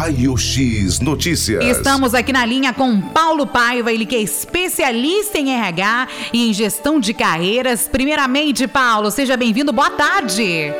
Raio X Notícias. Estamos aqui na linha com Paulo Paiva, ele que é especialista em RH e em gestão de carreiras. Primeiramente, Paulo, seja bem-vindo. Boa tarde.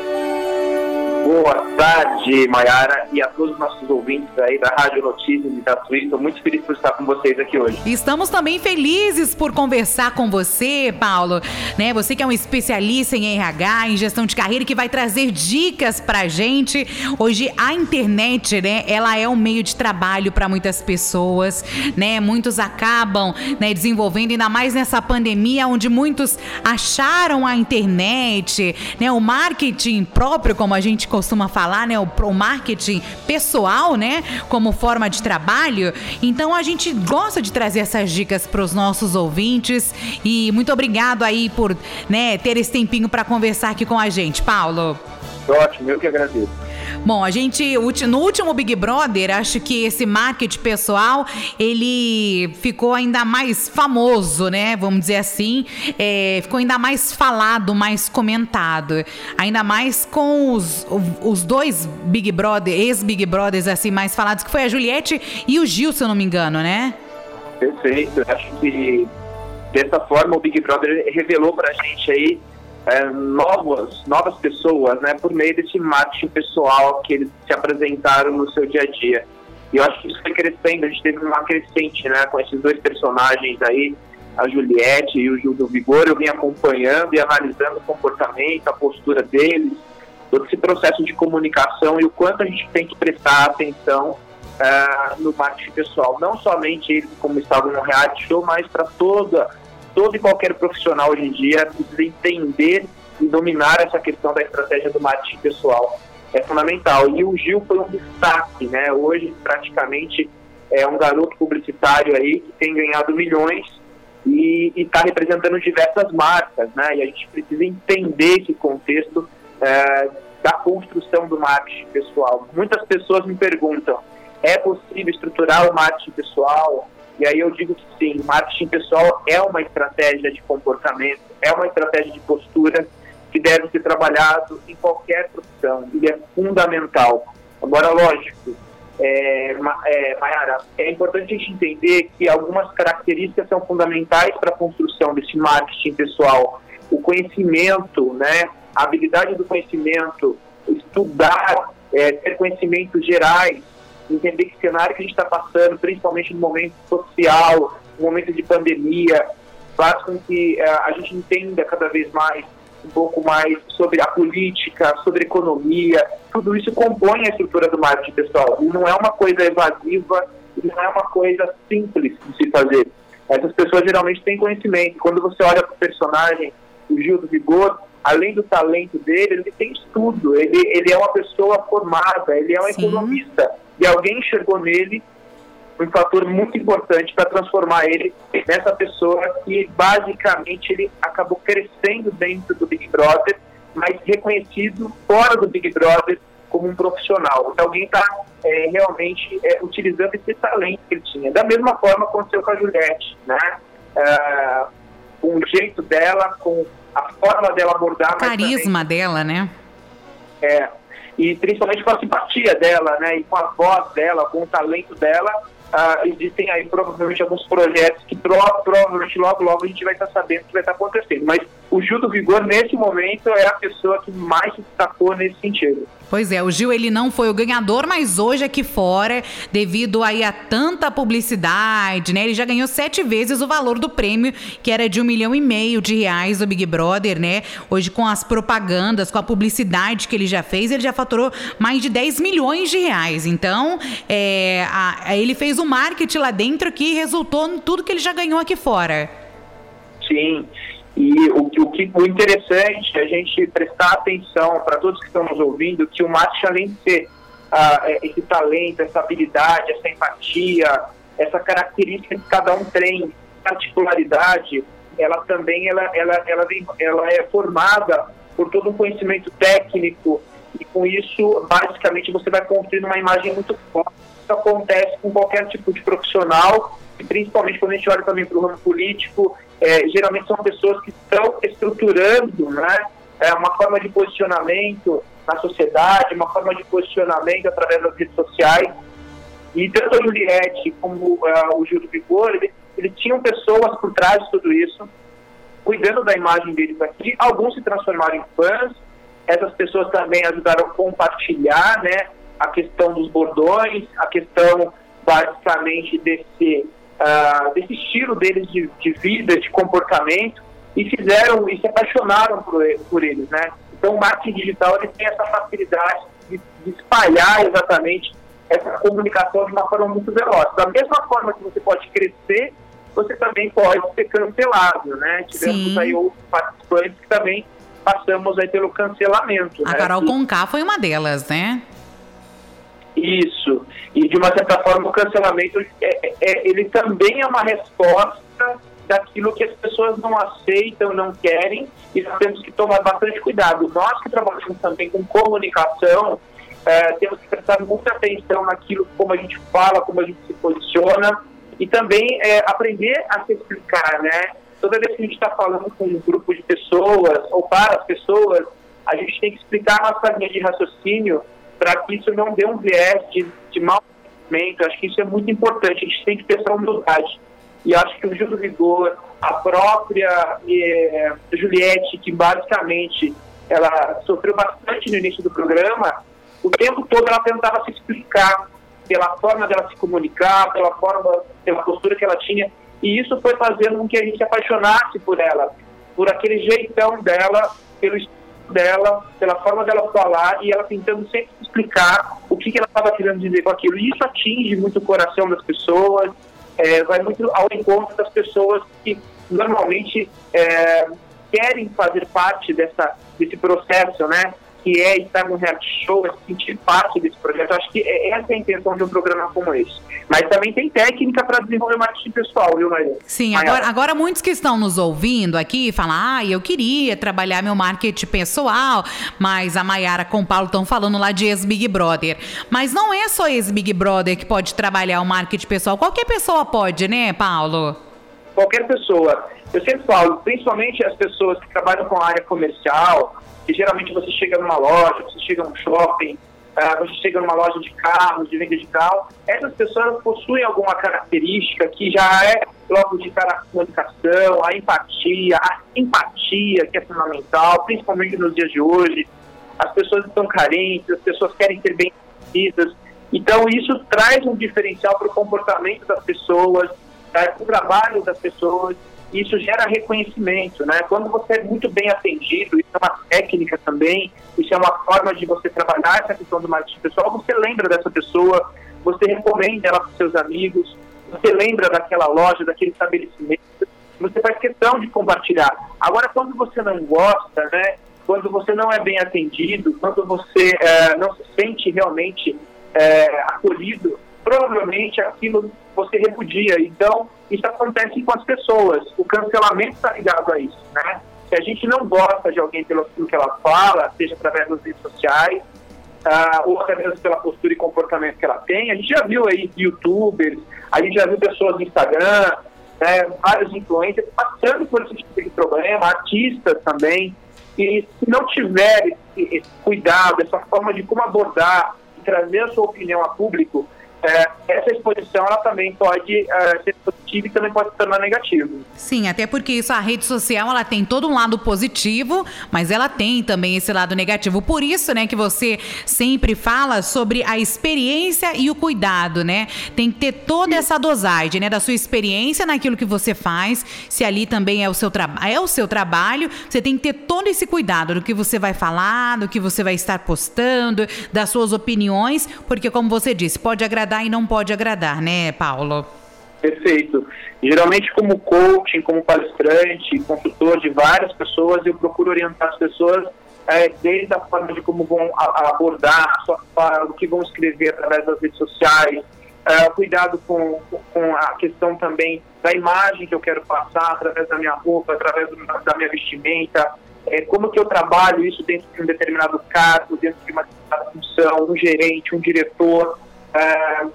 Boa tarde, Mayara, e a todos os nossos ouvintes aí da Rádio Notícias e da Twitch. Estou muito feliz por estar com vocês aqui hoje. Estamos também felizes por conversar com você, Paulo. Né? Você que é um especialista em RH, em gestão de carreira, que vai trazer dicas pra gente. Hoje a internet, né, ela é um meio de trabalho para muitas pessoas, né? Muitos acabam, né, desenvolvendo ainda mais nessa pandemia onde muitos acharam a internet, né, o marketing próprio, como a gente costuma falar, né, o, o marketing pessoal, né, como forma de trabalho. Então a gente gosta de trazer essas dicas para os nossos ouvintes e muito obrigado aí por, né, ter esse tempinho para conversar aqui com a gente, Paulo. Ótimo, eu que agradeço. Bom, a gente, no último Big Brother, acho que esse marketing pessoal, ele ficou ainda mais famoso, né? Vamos dizer assim. É, ficou ainda mais falado, mais comentado. Ainda mais com os, os dois Big Brother, ex-Big Brothers, assim, mais falados, que foi a Juliette e o Gil, se eu não me engano, né? Perfeito. Acho que dessa forma o Big Brother revelou pra gente aí é, novas, novas pessoas, né, por meio desse marketing pessoal que eles se apresentaram no seu dia a dia. E eu acho que isso foi crescendo, a gente teve uma crescente, né, com esses dois personagens aí, a Juliette e o Gil do Vigor, eu vim acompanhando e analisando o comportamento, a postura deles, todo esse processo de comunicação e o quanto a gente tem que prestar atenção uh, no marketing pessoal. Não somente eles como estavam no reality show, mas para toda todo e qualquer profissional hoje em dia precisa entender e dominar essa questão da estratégia do marketing pessoal. É fundamental. E o Gil foi um destaque, né? Hoje, praticamente, é um garoto publicitário aí que tem ganhado milhões e está representando diversas marcas, né? E a gente precisa entender esse contexto é, da construção do marketing pessoal. Muitas pessoas me perguntam, é possível estruturar o marketing pessoal? E aí eu digo que sim, marketing pessoal é uma estratégia de comportamento, é uma estratégia de postura que deve ser trabalhado em qualquer profissão. Ele é fundamental. Agora, lógico, é, é, Mayara, é importante a gente entender que algumas características são fundamentais para a construção desse marketing pessoal. O conhecimento, né, a habilidade do conhecimento, estudar, é, ter conhecimentos gerais, entender que cenário que a gente está passando, principalmente no momento social, no momento de pandemia, faz com que uh, a gente entenda cada vez mais um pouco mais sobre a política, sobre a economia, tudo isso compõe a estrutura do marketing pessoal. E não é uma coisa evasiva, não é uma coisa simples de se fazer. Essas pessoas geralmente têm conhecimento. Quando você olha para o personagem, o Gil do Vigor, além do talento dele, ele tem estudo, ele, ele é uma pessoa formada, ele é um Sim. economista e alguém enxergou nele um fator muito importante para transformar ele nessa pessoa que basicamente ele acabou crescendo dentro do Big Brother, mas reconhecido fora do Big Brother como um profissional. Então alguém está é, realmente é, utilizando esse talento que ele tinha. Da mesma forma aconteceu com a Juliette, né? É, com o jeito dela, com a forma dela abordar. Carisma também, dela, né? É, e principalmente com a simpatia dela, né, e com a voz dela, com o talento dela, uh, existem aí provavelmente alguns projetos que pro, provavelmente logo logo a gente vai estar sabendo o que vai estar acontecendo. Mas o Gil do Vigor, nesse momento, é a pessoa que mais se destacou nesse sentido. Pois é, o Gil ele não foi o ganhador, mas hoje aqui fora, devido aí a tanta publicidade, né? Ele já ganhou sete vezes o valor do prêmio, que era de um milhão e meio de reais do Big Brother, né? Hoje com as propagandas, com a publicidade que ele já fez, ele já faturou mais de 10 milhões de reais. Então, é, a, a, ele fez o um marketing lá dentro que resultou em tudo que ele já ganhou aqui fora. Sim. E o, o, que, o interessante é a gente prestar atenção para todos que estão nos ouvindo que o marketing, além de ser uh, esse talento, essa habilidade, essa empatia, essa característica que cada um tem, particularidade, ela também ela, ela, ela, vem, ela é formada por todo um conhecimento técnico e com isso, basicamente, você vai construir uma imagem muito forte. Isso acontece com qualquer tipo de profissional, principalmente quando a gente olha também para o ramo político é, geralmente são pessoas que estão estruturando né, é, uma forma de posicionamento na sociedade, uma forma de posicionamento através das redes sociais. E tanto a Juliette como uh, o Gil do Vigor, eles, eles tinham pessoas por trás de tudo isso, cuidando da imagem deles aqui. Alguns se transformaram em fãs, essas pessoas também ajudaram a compartilhar né, a questão dos bordões, a questão basicamente desse, uh, desse estilo deles de, de, vida, de comportamento, e fizeram e se apaixonaram por, por eles. Né? Então o marketing digital ele tem essa facilidade de, de espalhar exatamente essa comunicação de uma forma muito veloz. Da mesma forma que você pode crescer, você também pode ser cancelado, né? Tivemos Sim. aí outros participantes que também passamos aí pelo cancelamento. A né? Carol Conká foi uma delas, né? Isso. E de uma certa forma o cancelamento é, é, é, ele também é uma resposta daquilo que as pessoas não aceitam, não querem, e nós temos que tomar bastante cuidado. Nós que trabalhamos também com comunicação, é, temos que prestar muita atenção naquilo, como a gente fala, como a gente se posiciona, e também é, aprender a se explicar, né? Toda vez que a gente está falando com um grupo de pessoas, ou para as pessoas, a gente tem que explicar a nossa linha de raciocínio para que isso não dê um viés de, de mau pensamento. Acho que isso é muito importante, a gente tem que ter essa humildade. E acho que o Gil do Vigor, a própria é, Juliette, que basicamente ela sofreu bastante no início do programa, o tempo todo ela tentava se explicar pela forma dela se comunicar, pela forma, pela postura que ela tinha, e isso foi fazendo com que a gente se apaixonasse por ela, por aquele jeitão dela, pelo dela, pela forma dela falar, e ela tentando sempre explicar o que, que ela estava querendo dizer com aquilo. E isso atinge muito o coração das pessoas, é, vai muito ao encontro das pessoas que normalmente é, querem fazer parte dessa, desse processo, né? Que é estar no reality show, é sentir parte desse projeto. Acho que é, essa é a intenção de um programa como esse. Mas também tem técnica para desenvolver marketing pessoal, viu, Maria? Sim, agora, agora muitos que estão nos ouvindo aqui falam, ah, eu queria trabalhar meu marketing pessoal, mas a Mayara com o Paulo estão falando lá de ex-Big Brother. Mas não é só ex-Big Brother que pode trabalhar o marketing pessoal, qualquer pessoa pode, né, Paulo? Qualquer pessoa. Eu sempre falo, principalmente as pessoas que trabalham com a área comercial, que geralmente você chega numa loja, você chega num shopping, uh, você chega numa loja de carros, de venda de carro, essas pessoas possuem alguma característica que já é logo de cara comunicação, a empatia, a empatia que é fundamental, principalmente nos dias de hoje. As pessoas estão carentes, as pessoas querem ser bem assistidas. Então isso traz um diferencial para o comportamento das pessoas, para o trabalho das pessoas isso gera reconhecimento, né? Quando você é muito bem atendido, isso é uma técnica também, isso é uma forma de você trabalhar essa questão do marketing pessoal, você lembra dessa pessoa, você recomenda ela para seus amigos, você lembra daquela loja, daquele estabelecimento, você faz questão de compartilhar. Agora, quando você não gosta, né? Quando você não é bem atendido, quando você é, não se sente realmente é, acolhido, provavelmente aquilo você repudia. Então, isso acontece com as pessoas. O cancelamento está ligado a isso, né? Se a gente não gosta de alguém pelo que ela fala, seja através das redes sociais, uh, ou até mesmo pela postura e comportamento que ela tem, a gente já viu aí youtubers, a gente já viu pessoas no Instagram, né, vários influencers passando por esse tipo de problema, artistas também, e se não tiver esse, esse cuidado, essa forma de como abordar e trazer a sua opinião a público, é, essa exposição ela também pode é, ser positiva e também pode se tornar negativa. Sim, até porque isso a rede social ela tem todo um lado positivo, mas ela tem também esse lado negativo. Por isso, né, que você sempre fala sobre a experiência e o cuidado, né? Tem que ter toda essa dosagem, né, da sua experiência naquilo que você faz. Se ali também é o seu trabalho, é o seu trabalho, você tem que ter todo esse cuidado do que você vai falar, do que você vai estar postando, das suas opiniões, porque como você disse, pode agradar agradar e não pode agradar, né, Paulo? Perfeito. Geralmente, como coaching, como palestrante, consultor de várias pessoas, eu procuro orientar as pessoas é, desde a forma de como vão abordar, o que vão escrever através das redes sociais, é, cuidado com, com a questão também da imagem que eu quero passar através da minha roupa, através da minha vestimenta, é, como que eu trabalho isso dentro de um determinado cargo, dentro de uma determinada função, um gerente, um diretor, é,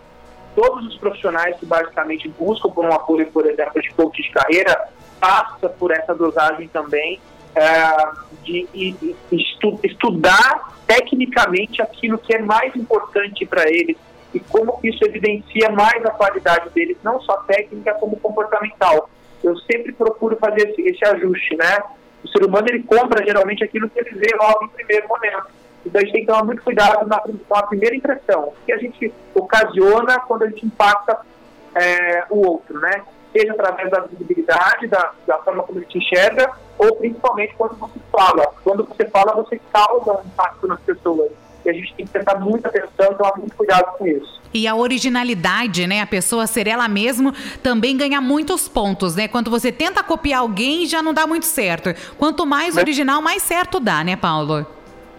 todos os profissionais que basicamente buscam por um apoio, por exemplo, de coach de carreira, passa por essa dosagem também é, de, de estu, estudar tecnicamente aquilo que é mais importante para eles, e como isso evidencia mais a qualidade deles, não só técnica, como comportamental. Eu sempre procuro fazer esse, esse ajuste, né? O ser humano, ele compra geralmente aquilo que ele vê logo em primeiro momento. Então a gente tem que tomar muito cuidado na, com a primeira impressão, que a gente ocasiona quando a gente impacta é, o outro, né? Seja através da visibilidade, da, da forma como ele te enxerga, ou principalmente quando você fala. Quando você fala, você causa um impacto nas pessoas. E a gente tem que prestar muita atenção, tomar muito cuidado com isso. E a originalidade, né? A pessoa ser ela mesma também ganha muitos pontos, né? Quando você tenta copiar alguém, já não dá muito certo. Quanto mais original, mais certo dá, né, Paulo?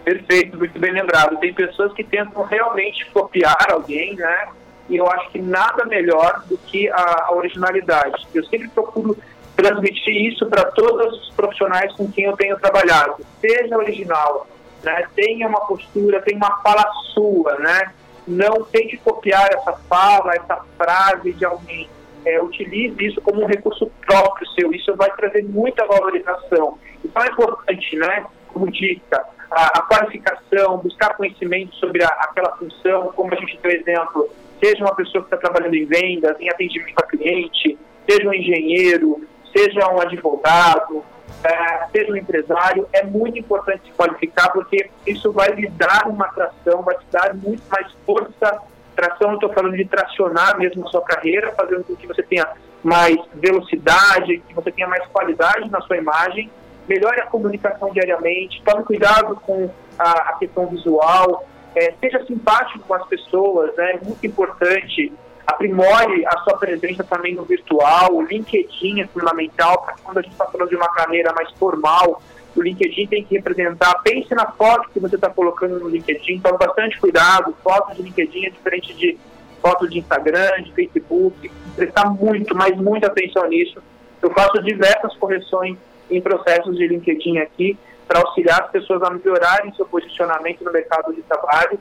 Perfeito, muito bem lembrado. Tem pessoas que tentam realmente copiar alguém, né? E eu acho que nada melhor do que a, a originalidade. Eu sempre procuro transmitir isso para todos os profissionais com quem eu tenho trabalhado. Seja original, né? tenha uma postura, tenha uma fala sua, né? Não tente copiar essa fala, essa frase de alguém. É, utilize isso como um recurso próprio seu. Isso vai trazer muita valorização. Então é importante, né? Como dica, a, a qualificação, buscar conhecimento sobre a, aquela função, como a gente deu exemplo, seja uma pessoa que está trabalhando em vendas, em atendimento a cliente, seja um engenheiro, seja um advogado, é, seja um empresário, é muito importante se qualificar porque isso vai lhe dar uma atração, vai te dar muito mais força. Tração, eu estou falando de tracionar mesmo a sua carreira, fazendo com que você tenha mais velocidade, que você tenha mais qualidade na sua imagem melhore a comunicação diariamente, tome cuidado com a, a questão visual, é, seja simpático com as pessoas, né, é muito importante, aprimore a sua presença também no virtual, o LinkedIn é fundamental, para quando a gente está falando de uma carreira mais formal, o LinkedIn tem que representar, pense na foto que você está colocando no LinkedIn, tome bastante cuidado, foto de LinkedIn é diferente de foto de Instagram, de Facebook, prestar muito, mas muita atenção nisso. Eu faço diversas correções em processos de LinkedIn aqui para auxiliar as pessoas a melhorarem seu posicionamento no mercado de trabalho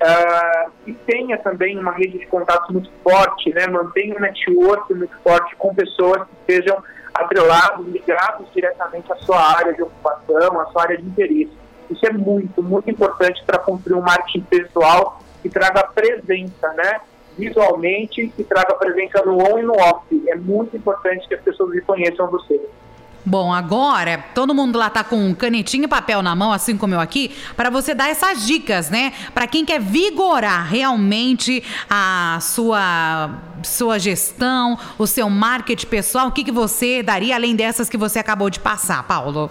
uh, e tenha também uma rede de contatos muito forte, né? mantenha um network muito forte com pessoas que sejam atrelados, ligados diretamente à sua área de ocupação, à sua área de interesse. Isso é muito, muito importante para construir um marketing pessoal que traga presença, né? visualmente, que traga presença no on e no off. É muito importante que as pessoas reconheçam você. Bom, agora todo mundo lá tá com canetinha e papel na mão, assim como eu aqui, para você dar essas dicas, né? Para quem quer vigorar realmente a sua sua gestão, o seu marketing pessoal, o que, que você daria além dessas que você acabou de passar, Paulo?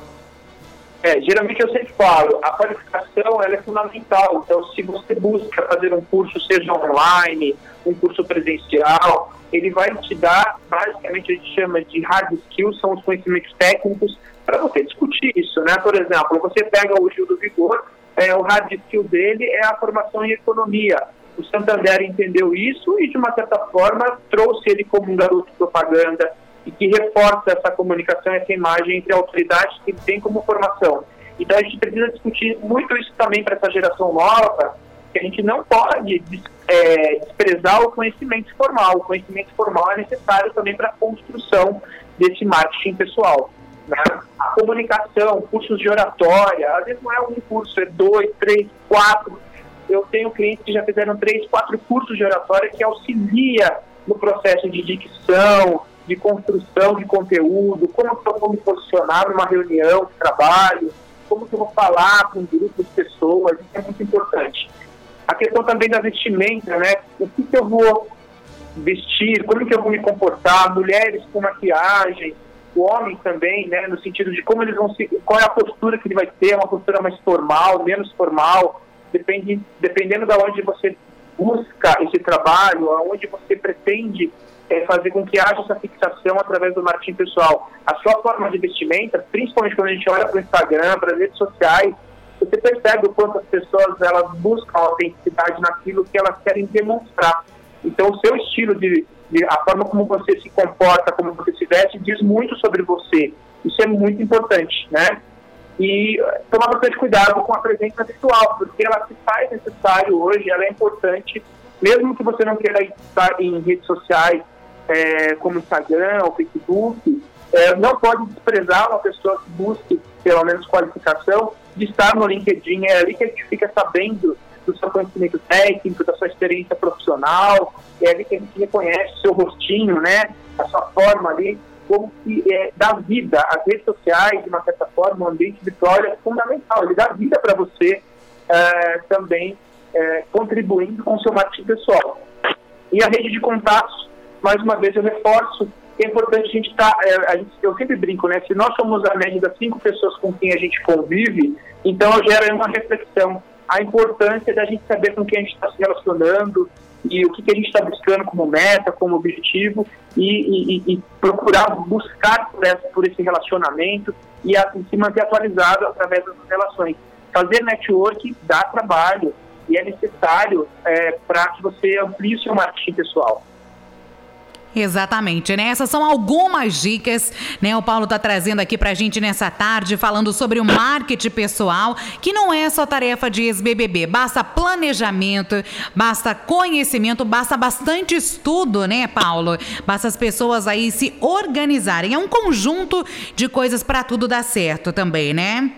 É, geralmente eu sempre falo, a qualificação ela é fundamental. Então, se você busca fazer um curso, seja online, um curso presencial, ele vai te dar, basicamente a gente chama de hard skills, são os conhecimentos técnicos para você discutir isso, né? Por exemplo, você pega o Gil do Vigor, é, o hard skill dele é a formação em economia. O Santander entendeu isso e, de uma certa forma, trouxe ele como um garoto de propaganda e que reforça essa comunicação, essa imagem entre autoridades que ele tem como formação. Então, a gente precisa discutir muito isso também para essa geração nova, que a gente não pode é, desprezar o conhecimento formal. O conhecimento formal é necessário também para a construção desse marketing pessoal. Né? A comunicação, cursos de oratória, às vezes não é um curso, é dois, três, quatro. Eu tenho clientes que já fizeram três, quatro cursos de oratória que auxilia no processo de dicção, de construção de conteúdo, como que eu vou me posicionar numa reunião de trabalho, como que eu vou falar com um grupo de pessoas, isso é muito importante. A questão também da vestimenta, né? O que, que eu vou vestir, como que eu vou me comportar, mulheres com maquiagem, o homem também, né? No sentido de como eles vão se, qual é a postura que ele vai ter, uma postura mais formal, menos formal, depende, dependendo de onde você busca esse trabalho, aonde você pretende é, fazer com que haja essa fixação através do marketing pessoal. A sua forma de vestimenta, principalmente quando a gente olha para o Instagram, para as redes sociais, você percebe o quanto as pessoas elas buscam autenticidade naquilo que elas querem demonstrar. Então, o seu estilo de, de, a forma como você se comporta, como você se veste, diz muito sobre você. Isso é muito importante, né? E eh, tomar bastante cuidado com a presença virtual, porque ela se faz necessário hoje, ela é importante, mesmo que você não queira estar em redes sociais é, como Instagram ou Facebook, é, não pode desprezar uma pessoa que busque pelo menos qualificação de estar no LinkedIn. É ali que a gente fica sabendo do seu conhecimento técnico, da sua experiência profissional, é ali que a gente reconhece o seu rostinho, né? A sua forma ali, como que é, dá vida. As redes sociais, de uma certa forma, o ambiente virtual é fundamental, ele dá vida para você é, também é, contribuindo com o seu marketing pessoal. E a rede de contatos, mais uma vez eu reforço, é importante a gente estar, tá, é, eu sempre brinco, né? Se nós somos a média das cinco pessoas com quem a gente convive, então gera uma reflexão. A importância da gente saber com quem a gente está se relacionando e o que, que a gente está buscando como meta, como objetivo e, e, e procurar buscar por, essa, por esse relacionamento e se manter atualizado através das relações. Fazer network dá trabalho e é necessário é, para que você amplie o seu marketing pessoal. Exatamente, né? Essas são algumas dicas, né? O Paulo está trazendo aqui para a gente nessa tarde, falando sobre o marketing pessoal, que não é só tarefa de ex-BBB, basta planejamento, basta conhecimento, basta bastante estudo, né, Paulo? Basta as pessoas aí se organizarem. É um conjunto de coisas para tudo dar certo também, né?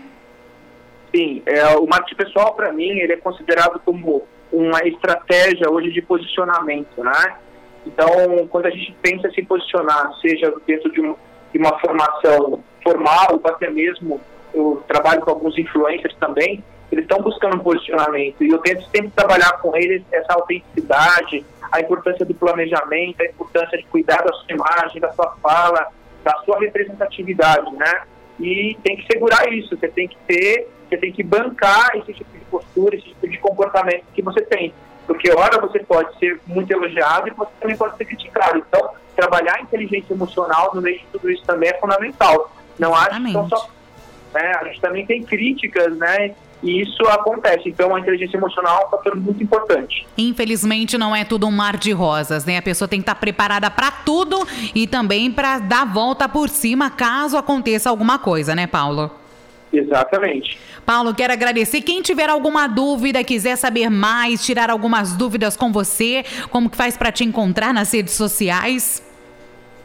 Sim, é, o marketing pessoal, para mim, ele é considerado como uma estratégia hoje de posicionamento, né? Então, quando a gente pensa em se posicionar, seja dentro de, um, de uma formação formal, ou até mesmo eu trabalho com alguns influencers também, eles estão buscando um posicionamento e eu tento sempre trabalhar com eles essa autenticidade, a importância do planejamento, a importância de cuidar da sua imagem, da sua fala, da sua representatividade, né? E tem que segurar isso, você tem que ter, você tem que bancar esse tipo de postura, esse tipo de comportamento que você tem. Porque, ora, você pode ser muito elogiado e você também pode ser criticado. Então, trabalhar a inteligência emocional no meio de tudo isso também é fundamental. Não acho que são só. Né, a gente também tem críticas, né? E isso acontece. Então, a inteligência emocional é um fator muito importante. Infelizmente, não é tudo um mar de rosas, né? A pessoa tem que estar preparada para tudo e também para dar volta por cima caso aconteça alguma coisa, né, Paulo? Exatamente. Paulo, quero agradecer. Quem tiver alguma dúvida, quiser saber mais, tirar algumas dúvidas com você, como que faz para te encontrar nas redes sociais?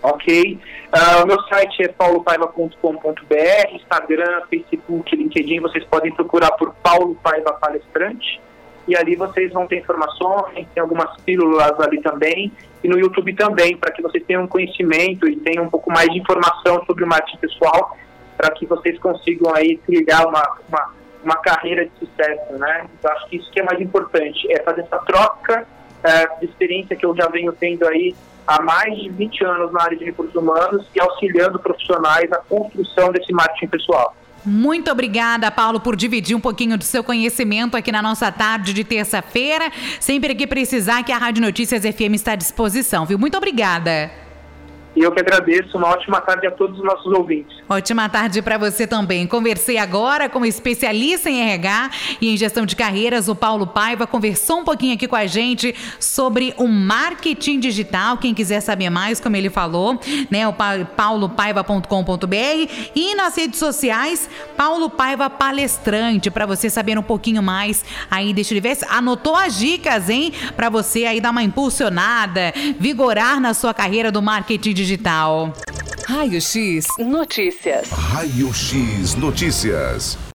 Ok. Uh, o meu site é paulopaiva.com.br, Instagram, Facebook, LinkedIn, vocês podem procurar por Paulo Paiva Palestrante e ali vocês vão ter informações, tem algumas pílulas ali também, e no YouTube também, para que vocês tenham conhecimento e tenham um pouco mais de informação sobre o marketing pessoal para que vocês consigam aí trilhar uma, uma, uma, carreira de sucesso, né? Então, acho que isso que é mais importante, é fazer essa troca é, de experiência que eu já venho tendo aí há mais de 20 anos na área de recursos humanos e auxiliando profissionais na construção desse marketing pessoal. Muito obrigada, Paulo, por dividir um pouquinho do seu conhecimento aqui na nossa tarde de terça-feira. Sempre que precisar, que a Rádio Notícias FM está à disposição, viu? Muito obrigada. E eu que agradeço. Uma ótima tarde a todos os nossos ouvintes. Ótima tarde para você também. Conversei agora com especialista em RH e em gestão de carreiras, o Paulo Paiva. Conversou um pouquinho aqui com a gente sobre o marketing digital. Quem quiser saber mais, como ele falou, né? O paulopaiva.com.br e nas redes sociais, Paulo Paiva Palestrante, para você saber um pouquinho mais aí deste universo. Anotou as dicas, hein? Para você aí dar uma impulsionada, vigorar na sua carreira do marketing digital. Raio X Notícias. Raio X Notícias.